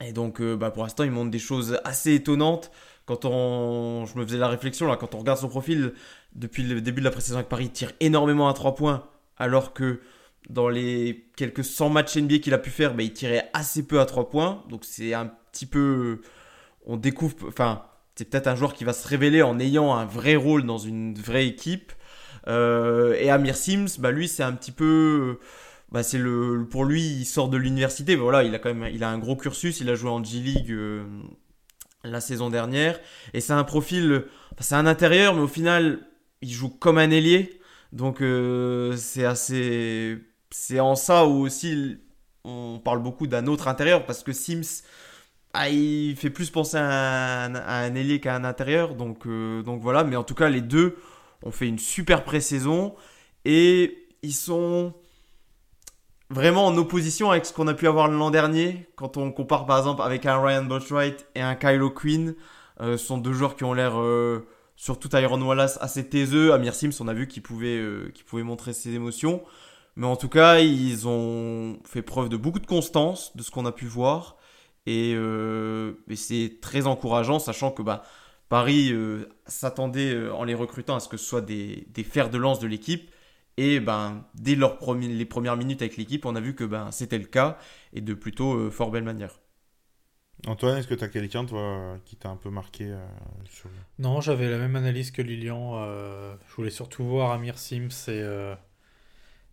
Et donc, euh, bah, pour l'instant, il montre des choses assez étonnantes. Quand on, je me faisais la réflexion là, quand on regarde son profil depuis le début de la pré-saison avec Paris, il tire énormément à 3 points, alors que dans les quelques 100 matchs NBA qu'il a pu faire, bah, il tirait assez peu à 3 points. Donc c'est un petit peu, on découvre, enfin, c'est peut-être un joueur qui va se révéler en ayant un vrai rôle dans une vraie équipe. Euh, et Amir Sims, bah, lui, c'est un petit peu bah c'est le pour lui il sort de l'université voilà il a quand même il a un gros cursus il a joué en G League euh, la saison dernière et c'est un profil c'est un intérieur mais au final il joue comme un ailier donc euh, c'est assez c'est en ça où aussi on parle beaucoup d'un autre intérieur parce que Sims ah, il fait plus penser à un, ailier qu'à un intérieur donc euh, donc voilà mais en tout cas les deux ont fait une super pré-saison et ils sont vraiment en opposition avec ce qu'on a pu avoir l'an dernier. Quand on compare par exemple avec un Ryan Botwright et un Kylo Quinn, euh, ce sont deux joueurs qui ont l'air, euh, surtout Tyron Wallace, assez taiseux. Amir Sims, on a vu qu'il pouvait, euh, pouvait montrer ses émotions. Mais en tout cas, ils ont fait preuve de beaucoup de constance, de ce qu'on a pu voir. Et, et c'est très encourageant, sachant que bah, Paris s'attendait en les recrutant à ce que ce soit des, des fers de lance de l'équipe. Et ben, dès leur les premières minutes avec l'équipe, on a vu que ben, c'était le cas et de plutôt euh, fort belle manière. Antoine, est-ce que tu as quelqu'un, toi, qui t'a un peu marqué euh, Non, j'avais la même analyse que Lilian. Euh, je voulais surtout voir Amir Sims et,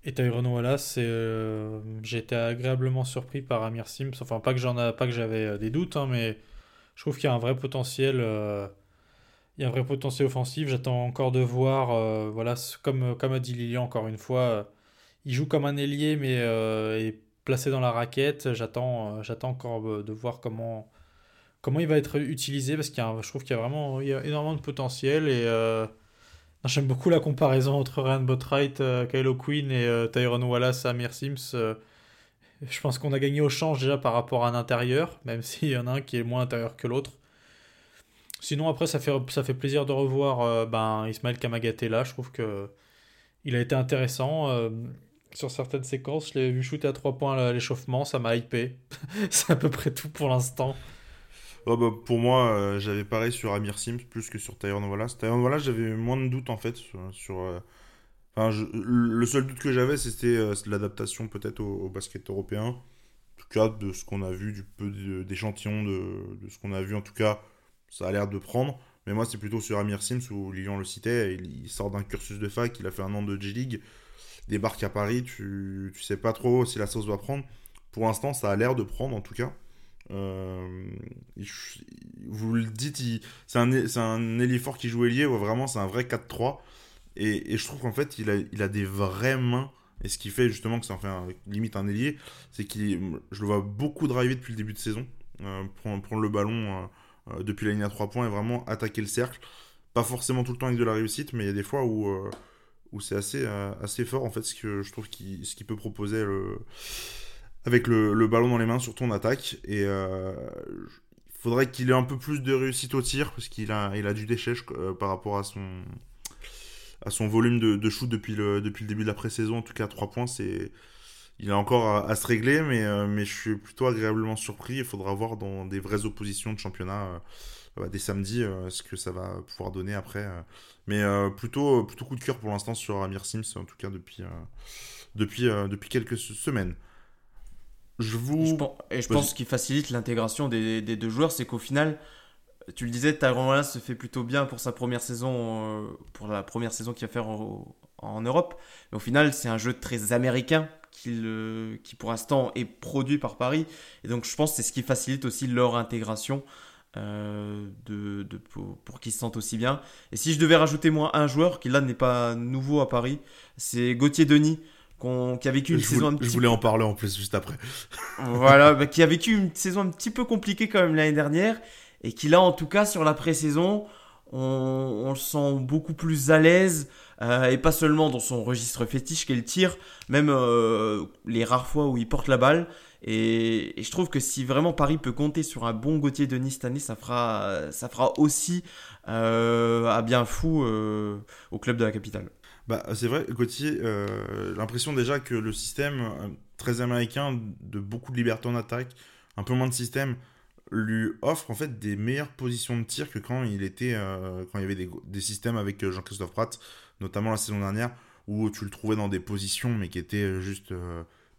et Tyrone Wallace. Été agréablement surpris par Amir Sims. Enfin, pas que j'en pas que j'avais des doutes, hein, mais Je trouve qu'il y a un vrai potentiel. Il y a un vrai potentiel offensif. J'attends encore de voir. voilà, comme, comme a dit Lilian encore une fois, il joue comme un ailier, mais est placé dans la raquette. J'attends, encore de voir comment, comment il va être utilisé parce qu'il je trouve qu'il y a vraiment il y a énormément de potentiel et J'aime beaucoup la comparaison entre Ryan Botwright, euh, Kylo Quinn et euh, Tyrone Wallace, Amir Sims. Euh, je pense qu'on a gagné au change déjà par rapport à un intérieur, même s'il y en a un qui est moins intérieur que l'autre. Sinon, après, ça fait, ça fait plaisir de revoir ben, Ismaël Kamagaté là. Je trouve que il a été intéressant. sur certaines séquences, je l'ai vu shooter à 3 points à l'échauffement, ça m'a hypé. C'est à peu près tout pour l'instant. Oh, bah, pour moi, euh, j'avais pareil sur Amir Sims plus que sur Tyrone Wallace. Tyrone Wallace, j'avais moins de doutes en fait sur. Euh, le seul doute que j'avais, c'était euh, l'adaptation peut-être au, basket européen. En tout cas, de ce qu'on a vu, du peu d'échantillons de, ce qu'on a vu, en tout cas, ça a l'air de prendre. Mais moi, c'est plutôt sur Amir Sims où Lilian le citait. Il, sort d'un cursus de fac, il a fait un an de G-League, débarque à Paris, tu, tu sais pas trop si la sauce va prendre. Pour l'instant, ça a l'air de prendre en tout cas. Euh, vous le dites, c'est un, un fort qui joue ailier, vraiment c'est un vrai 4-3. Et, je trouve qu'en fait il a, il a des vraies mains. Et ce qui fait justement que ça en fait limite un ailier, c'est qu'il je le vois beaucoup driver depuis le début de saison, euh, prendre, le ballon euh, depuis la ligne à 3 points et vraiment attaquer le cercle. Pas forcément tout le temps avec de la réussite, mais il y a des fois où, où c'est assez, assez fort en fait ce que je trouve qu'il ce qu'il peut proposer avec le, ballon dans les mains, surtout en attaque. Et euh, il faudrait qu'il ait un peu plus de réussite au tir, parce qu'il a, il a du déchet euh, par rapport à son, à son volume de, shoot depuis le, depuis le début de la pré-saison. En tout cas, 3 points, c'est. Il a encore à, se régler, mais, euh, mais je suis plutôt agréablement surpris. Il faudra voir dans des vraies oppositions de championnat bah, dès samedi ce que ça va pouvoir donner après. mais plutôt, plutôt coup de cœur pour l'instant sur Amir Sims, en tout cas depuis, depuis, depuis quelques semaines. Je vous. Je pense, et je pense qu'il facilite l'intégration des, des, deux joueurs, c'est qu'au final, tu le disais, Tyrone Wallace se fait plutôt bien pour sa première saison, euh, pour la première saison qu'il va faire en, en, Europe. Mais au final, c'est un jeu très américain qui, qui pour l'instant est produit par Paris. Et donc, je pense que c'est ce qui facilite aussi leur intégration. Euh, de, de, pour, pour qu'ils se sentent aussi bien. Et si je devais rajouter moi un joueur qui là n'est pas nouveau à Paris, c'est Gauthier Denis qui a vécu une saison un petit Je voulais en parler en plus juste après. voilà, bah, qui a vécu une saison un petit peu compliquée quand même l'année dernière et qui là en tout cas sur la pré-saison, on, le sent beaucoup plus à l'aise euh, et pas seulement dans son registre fétiche qu'est le tir, même euh, les rares fois où il porte la balle. Et, je trouve que si vraiment Paris peut compter sur un bon Gauthier Denis cette année, ça fera, ça fera aussi euh, bien fou au club de la capitale. Bah, c'est vrai, Gauthier, euh, l'impression déjà que le système euh, très américain, de beaucoup de liberté en attaque, un peu moins de système, lui offre en fait des meilleures positions de tir que quand il était euh, quand il y avait des, systèmes avec Jean-Christophe Pratt, notamment la saison dernière, où tu le trouvais dans des positions mais qui étaient juste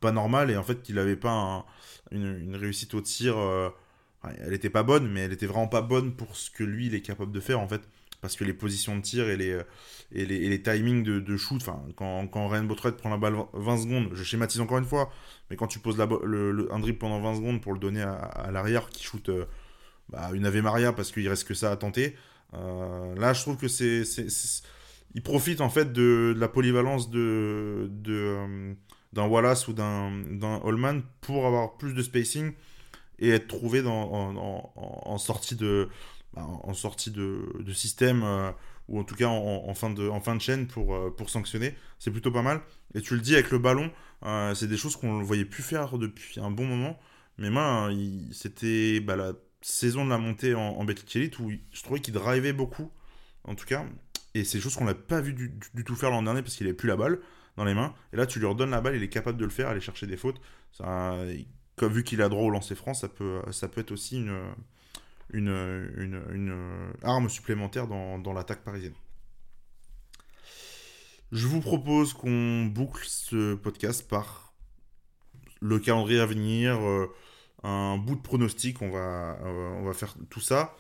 pas normales et en fait il n'avait pas une, une, réussite au tir. elle était pas bonne, mais elle était vraiment pas bonne pour ce que lui il est capable de faire en fait parce que les positions de tir et les, euh, et les, timings de, shoot, enfin, quand, quand Ryan prend la balle 20 secondes, je schématise encore une fois, mais quand tu poses un dribble pendant 20 secondes pour le donner à, l'arrière qui shoot euh, bah, une Ave Maria parce qu'il reste que ça à tenter, euh, là je trouve que c'est. Il profite en fait de, la polyvalence de, d'un Wallace ou d'un, Holman pour avoir plus de spacing et être trouvé en, sortie de, en sortie de, système euh, ou en tout cas en, fin, de, en fin de chaîne pour, euh, pour sanctionner. C'est plutôt pas mal. Et tu le dis avec le ballon, euh, c'est des choses qu'on ne voyait plus faire depuis un bon moment. Mais moi, c'était bah, la saison de la montée en, en Elite où je trouvais qu'il drivait beaucoup, en tout cas. Et c'est des choses qu'on n'a pas vu du, tout faire l'an dernier parce qu'il n'avait plus la balle dans les mains. Et là, tu lui redonnes la balle, il est capable de le faire, aller chercher des fautes. Ça, comme vu qu'il a droit au lancer franc, ça peut, ça peut être aussi une, une, une, arme supplémentaire dans, dans l'attaque parisienne. Je vous propose qu'on boucle ce podcast par le calendrier à venir, euh, un bout de pronostic, on va, euh, on va faire tout ça.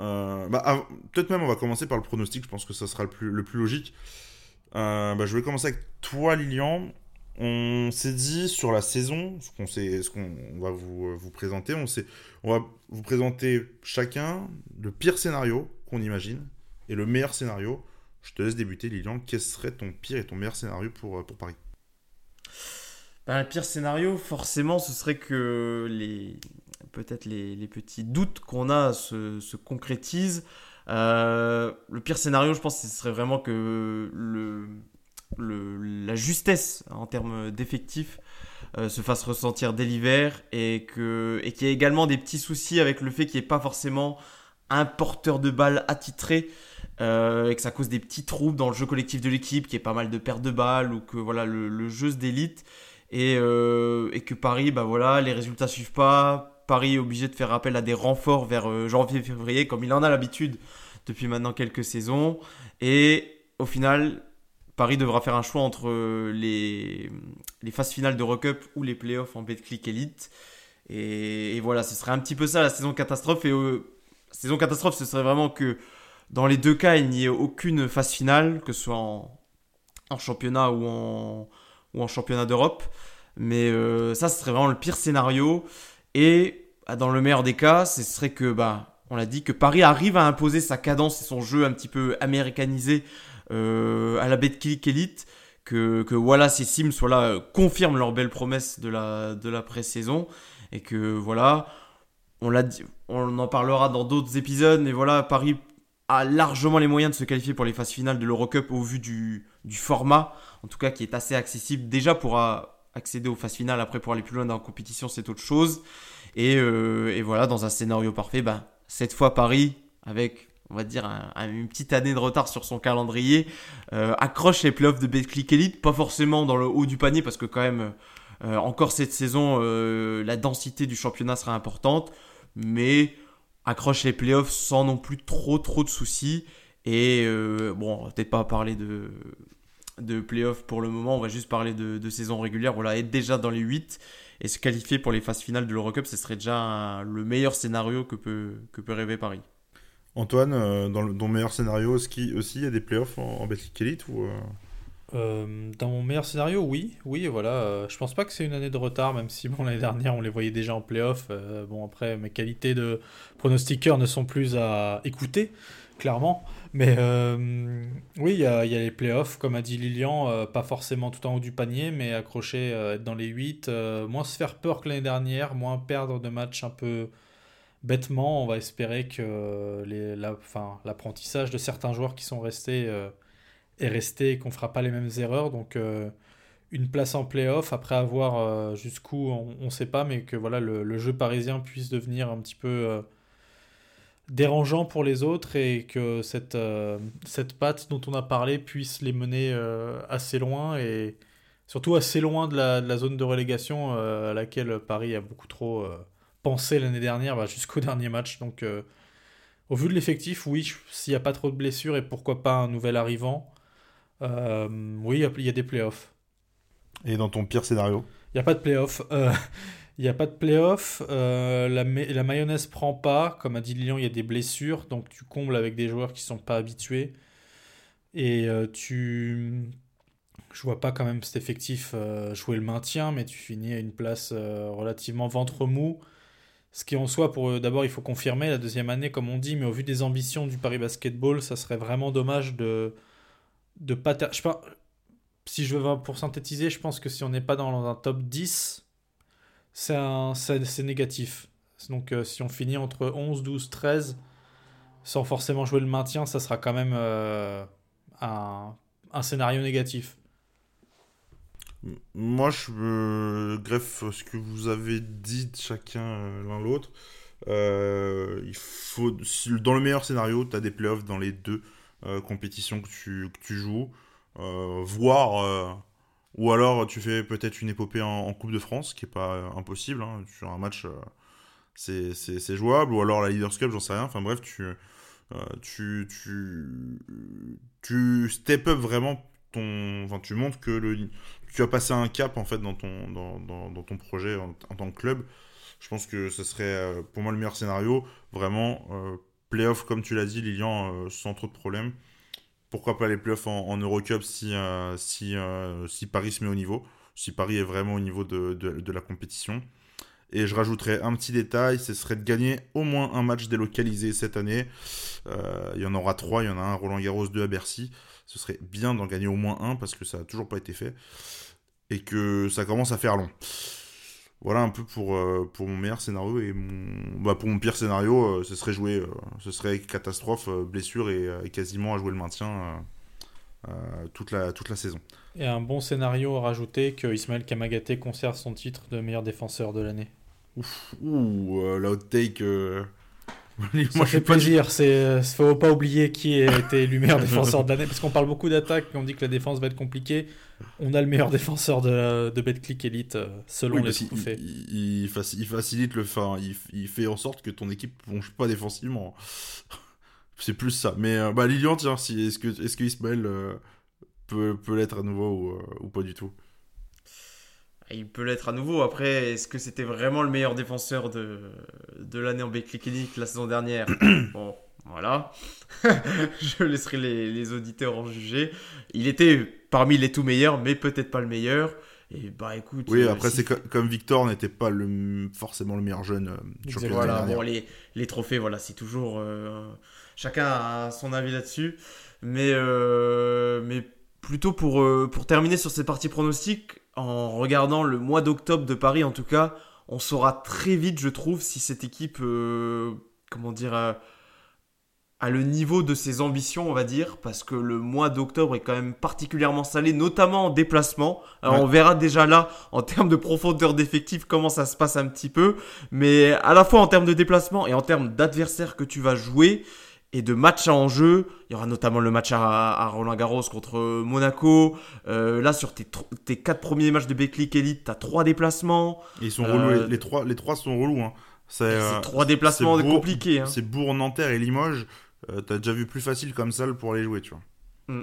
Euh, bah, peut-être même on va commencer par le pronostic, je pense que ça sera le plus, le plus logique. Bah, je vais commencer avec toi Lilian. On s'est dit sur la saison, ce qu'on va vous, vous présenter, on, va vous présenter chacun le pire scénario qu'on imagine et le meilleur scénario. Je te laisse débuter, Lilian. Quel serait ton pire et ton meilleur scénario pour, pour Paris? Ben, Le pire scénario, forcément, ce serait que les peut-être les, petits doutes qu'on a se, se concrétisent. Euh, le pire scénario, je pense, ce serait vraiment que le, la justesse en termes d'effectifs euh, se fasse ressentir dès l'hiver et qu'il et y ait également des petits soucis avec le fait qu'il n'y ait pas forcément un porteur de balle attitré euh, et que ça cause des petits troubles dans le jeu collectif de l'équipe, qu'il y ait pas mal de pertes de balles ou que voilà le, le jeu se délite et, euh, et, que Paris, bah voilà, les résultats suivent pas. Paris est obligé de faire appel à des renforts vers janvier-février comme il en a l'habitude depuis maintenant quelques saisons et au final Paris devra faire un choix entre euh, les, phases finales de Rock-Up ou les playoffs en Betclic Elite. Et, voilà, ce serait un petit peu ça la saison catastrophe. Et euh, saison catastrophe, ce serait vraiment que dans les deux cas, il n'y ait aucune phase finale, que ce soit en, championnat ou en, championnat d'Europe. Mais euh, ça, ce serait vraiment le pire scénario. Et bah, dans le meilleur des cas, ce serait que, bah, on l'a dit, que Paris arrive à imposer sa cadence et son jeu un petit peu américanisé à la Betclic Elite que, que Wallace et Sim soient là, euh, confirment leur belle promesse de la, de la pré-saison et que voilà, on, l'a dit, on en parlera dans d'autres épisodes, mais voilà, Paris a largement les moyens de se qualifier pour les phases finales de l'Eurocup au vu du, du, format, en tout cas qui est assez accessible déjà pour accéder aux phases finales, après pour aller plus loin dans la compétition c'est autre chose. Et, euh, et, voilà, dans un scénario parfait, ben, cette fois Paris, avec on va dire, une petite année de retard sur son calendrier, euh, accroche les playoffs de Betclic Elite, pas forcément dans le haut du panier, parce que quand même, euh, encore cette saison, euh, la densité du championnat sera importante, mais accroche les playoffs sans non plus trop trop de soucis. Et bon, on va peut-être pas parler de, de playoffs pour le moment, on va juste parler de, saison régulière. Voilà, être déjà dans les 8 et se qualifier pour les phases finales de l'Eurocup, ce serait déjà le meilleur scénario que peut, que peut rêver Paris. Antoine, euh, dans le, meilleur scénario, aussi, il y a des playoffs en, en Elite ou euh euh, dans mon meilleur scénario, oui, oui, voilà. je pense pas que c'est une année de retard, même si bon l'année dernière on les voyait déjà en playoff. bon après, mes qualités de pronostiqueur ne sont plus à écouter, clairement. Mais oui, il y, a, les playoffs, comme a dit Lilian, pas forcément tout en haut du panier, mais accrocher, être dans les 8, moins se faire peur que l'année dernière, moins perdre de matchs un peu bêtement, on va espérer que l'apprentissage de certains joueurs qui sont restés euh, est resté et qu'on ne fera pas les mêmes erreurs. Donc euh, une place en playoff, après avoir euh, jusqu'où on ne sait pas, mais que voilà le, jeu parisien puisse devenir un petit peu dérangeant pour les autres et que cette, cette patte dont on a parlé puisse les mener assez loin et surtout assez loin de la, de la zone de relégation à laquelle Paris a beaucoup trop pensé l'année dernière bah, jusqu'au dernier match. Donc, euh, au vu de l'effectif, oui, s'il n'y a pas trop de blessures et pourquoi pas un nouvel arrivant, euh, oui, il y, a des playoffs. Et dans ton pire scénario Il n'y a pas de playoffs. Euh, il n'y a pas de playoffs. la, la, mayonnaise prend pas. Comme a dit Lilian, il y a des blessures. Donc, tu combles avec des joueurs qui ne sont pas habitués. Et tu. Je vois pas quand même cet effectif jouer le maintien, mais tu finis à une place relativement ventre mou. Ce qui en soit, pour euh, d'abord, il faut confirmer la deuxième année, comme on dit, mais au vu des ambitions du Paris Basketball, ça serait vraiment dommage de de pas. Pense, si je veux pour synthétiser, je pense que si on n'est pas dans un top 10, c'est négatif. Donc euh, si on finit entre 11, 12, 13, sans forcément jouer le maintien, ça sera quand même euh, un, un scénario négatif. Moi, je greffe ce que vous avez dit chacun euh, l'un l'autre. Euh, il faut, dans le meilleur scénario, tu as des playoffs dans les deux euh, compétitions que tu, que tu joues. voire, ou alors tu fais peut-être une épopée en, Coupe de France, qui est pas impossible. Hein. sur un match, c'est jouable. Ou alors la Leaders Cup, j'en sais rien. Enfin bref, tu, tu, tu, tu step up vraiment ton. Tu montres que tu as passé un cap en fait dans ton, projet en, tant que club. Je pense que ce serait euh, pour moi le meilleur scénario. Vraiment, euh, playoff comme tu l'as dit, Lilian, euh, sans trop de problèmes. Pourquoi pas les playoffs en, Eurocup si, si, Paris se met au niveau si Paris est vraiment au niveau de, la compétition. Et je rajouterais un petit détail, ce serait de gagner au moins un match délocalisé cette année. Euh, il y en aura trois, il y en a un Roland Garros, deux à Bercy. Ce serait bien d'en gagner au moins un parce que ça n'a toujours pas été fait. Et que ça commence à faire long. Voilà un peu pour, euh, mon meilleur scénario et. Bah, pour mon pire scénario, euh, ce serait jouer, ce serait catastrophe, blessure et, quasiment à jouer le maintien toute, la, toute la saison. Et un bon scénario à rajouter que Ismaël Kamagaté conserve son titre de meilleur défenseur de l'année. Ouf, ouh, euh, la hot take. Euh... Moi, fait plaisir. C'est, euh, faut pas oublier qui a été élu meilleur défenseur de l'année, parce qu'on parle beaucoup d'attaques, on dit que la défense va être compliquée. On a le meilleur défenseur de, de BetClick Elite euh, selon les trophées. Il, il, facilite le, fin, il, fait en sorte que ton équipe ne plonge pas défensivement. C'est plus ça. Mais bah, Lilian, tiens, si, est-ce que, est-ce que Ismaël peut, peut l'être à nouveau ou, ou pas du tout? Il peut l'être à nouveau. Après, est-ce que c'était vraiment le meilleur défenseur de, de l'année en Betclic la saison dernière Bon, voilà. Je laisserai les, les, auditeurs en juger. Il était parmi les tout meilleurs, mais peut-être pas le meilleur. Et bah écoute. Oui, euh, après, c'est comme Victor n'était pas le, forcément le meilleur jeune euh, Voilà, bon, les, les, trophées, voilà, c'est toujours. Euh, chacun a son avis là-dessus. Mais, mais plutôt pour, pour terminer sur ces parties pronostics, en regardant le mois d'octobre de Paris, en tout cas, on saura très vite, je trouve, si cette équipe, euh, comment dire, a, le niveau de ses ambitions, on va dire, parce que le mois d'octobre est quand même particulièrement salé, notamment en déplacement. Alors on verra déjà là, en termes de profondeur d'effectif, comment ça se passe un petit peu, mais à la fois en termes de déplacement et en termes d'adversaire que tu vas jouer et de matchs à enjeu. Il y aura notamment le match à, Roland Garros contre Monaco. Euh, là, sur tes, tes quatre premiers matchs de Beclic Elite, tu as trois déplacements. ils sont relous, euh, les, trois, les trois sont relous. Hein. C'est euh, trois déplacements compliqués. Hein. C'est Bourg, Nanterre et Limoges. tu as déjà vu plus facile comme ça pour aller jouer, tu vois. Mm.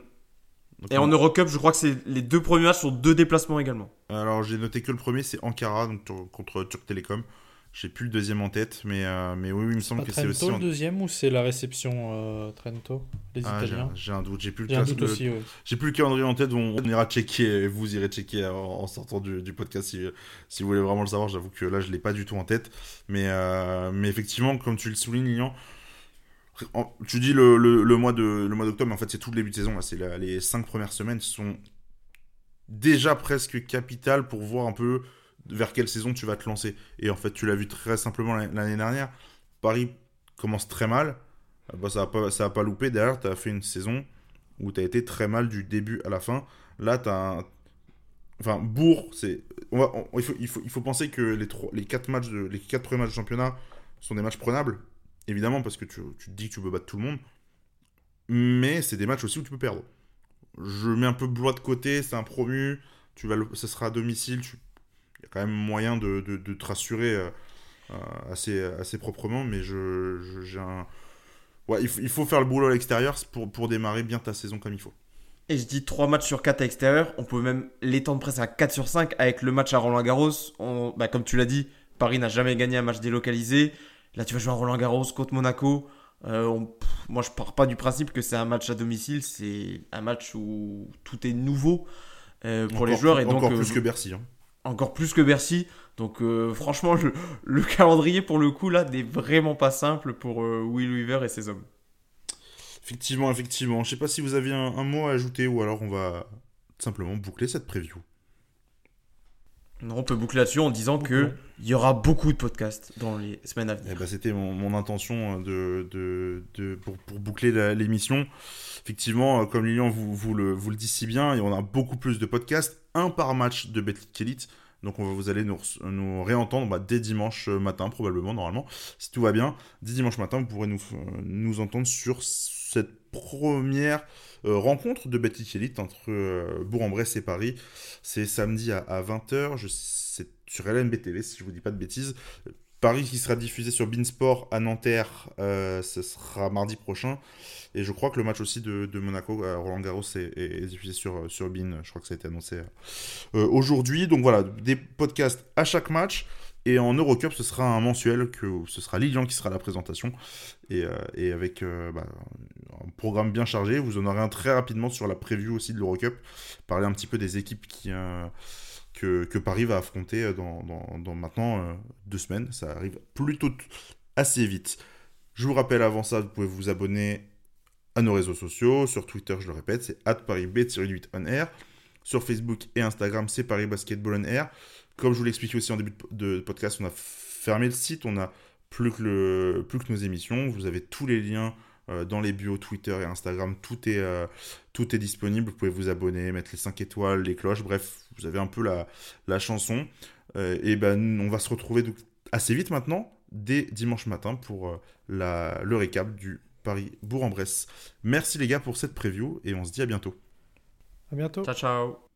et en Eurocup, je crois que c'est les deux premiers matchs sont deux déplacements également. Alors j'ai noté que le premier c'est Ankara donc contre Turk Telecom. J'ai plus le deuxième en tête, mais, euh, mais oui, il me semble que c'est aussi. Trento le deuxième ou c'est la réception euh, Trento Les ah, Italiens J'ai un doute. J'ai plus, le, J'ai plus le calendrier en tête. On, ira checker. Vous irez checker en, sortant du, du, podcast si, si vous voulez vraiment le savoir. J'avoue que là, je l'ai pas du tout en tête. Mais, euh, mais effectivement, comme tu le soulignes, Lilian, tu dis le, le, le mois d'octobre, mais en fait, c'est tout le début de saison. C'est les cinq premières semaines sont déjà presque capitales pour voir un peu vers quelle saison tu vas te lancer. Et en fait, tu l'as vu très simplement l'année dernière. Paris commence très mal. Ah bah, ça n'a pas, ça pas loupé. Derrière, tu as fait une saison où tu as été très mal du début à la fin. Là, tu as Enfin, Bourg, c'est. il, faut, il, faut, il faut penser que les, trois, les, quatre matchs de, les quatre premiers matchs de championnat sont des matchs prenables. Évidemment, parce que tu, tu te dis que tu peux battre tout le monde. Mais c'est des matchs aussi où tu peux perdre. Je mets un peu Blois de côté, c'est un promu. Tu vas ce sera à domicile, tu il y a quand même moyen de, de, te rassurer euh, euh, assez, assez proprement, mais je, j'ai un... ouais, il, faut faire le boulot à l'extérieur pour, pour démarrer bien ta saison comme il faut. Et je dis 3 matchs sur 4 à l'extérieur, on peut même l'étendre presque à 4 sur 5 avec le match à Roland Garros. bah, comme tu l'as dit, Paris n'a jamais gagné un match délocalisé. Là, tu vas jouer à Roland Garros contre Monaco. Euh, moi, je pars pas du principe que c'est un match à domicile, c'est un match où tout est nouveau pour les joueurs. Et encore plus que Bercy. Hein encore plus que Bercy. Donc euh, franchement, le, calendrier pour le coup là n'est vraiment pas simple pour euh, Will Weaver et ses hommes. Effectivement, effectivement. Je sais pas si vous aviez un, mot à ajouter ou alors on va simplement boucler cette preview. Non, on peut boucler là-dessus en disant qu'il y aura beaucoup de podcasts dans les semaines à venir. Eh ben, C'était mon, intention de, de, pour, pour, boucler l'émission. Effectivement, comme Lilian vous, vous, le, vous le dit si bien, on a beaucoup plus de podcasts, un par match de Betclic Elite. Donc on va, vous allez nous, nous réentendre bah, dès dimanche matin, probablement, normalement. Si tout va bien, dès dimanche matin, vous pourrez nous, nous entendre sur cette première euh, rencontre de Betclic Elite entre euh, Bourg-en-Bresse et Paris. C'est samedi à, 20h, c'est sur LNBTV si je vous dis pas de bêtises. Paris qui sera diffusé sur Beansport à Nanterre, euh, ce sera mardi prochain. Et je crois que le match aussi de, Monaco, Roland Garros, est, diffusé sur, sur Bean. Je crois que ça a été annoncé aujourd'hui. Donc voilà, des podcasts à chaque match. Et en Eurocup, ce sera un mensuel, que ce sera Lilian qui sera la présentation. Et, euh, avec bah, programme bien chargé. Vous en aurez un très rapidement sur la preview aussi de l'Eurocup. Parler un petit peu des équipes qui, que, que, Paris va affronter dans, maintenant deux semaines. Ça arrive plutôt assez vite. Je vous rappelle avant ça, vous pouvez vous abonner à nos réseaux sociaux. Sur Twitter, je le répète, c'est ParisB-8 on air. Sur Facebook et Instagram, c'est Paris Basketball on air. Comme je vous l'expliquais aussi en début de podcast, on a fermé le site, on a plus que, le, plus que nos émissions. Vous avez tous les liens euh, dans les bios Twitter et Instagram. Tout est, euh, tout est disponible. Vous pouvez vous abonner, mettre les 5 étoiles, les cloches. Bref, vous avez un peu la, la chanson. Euh, et ben, on va se retrouver assez vite maintenant, dès dimanche matin, pour la, le récap du Paris Bourg-en-Bresse. Merci les gars pour cette preview et on se dit à bientôt. À bientôt. Ciao, ciao.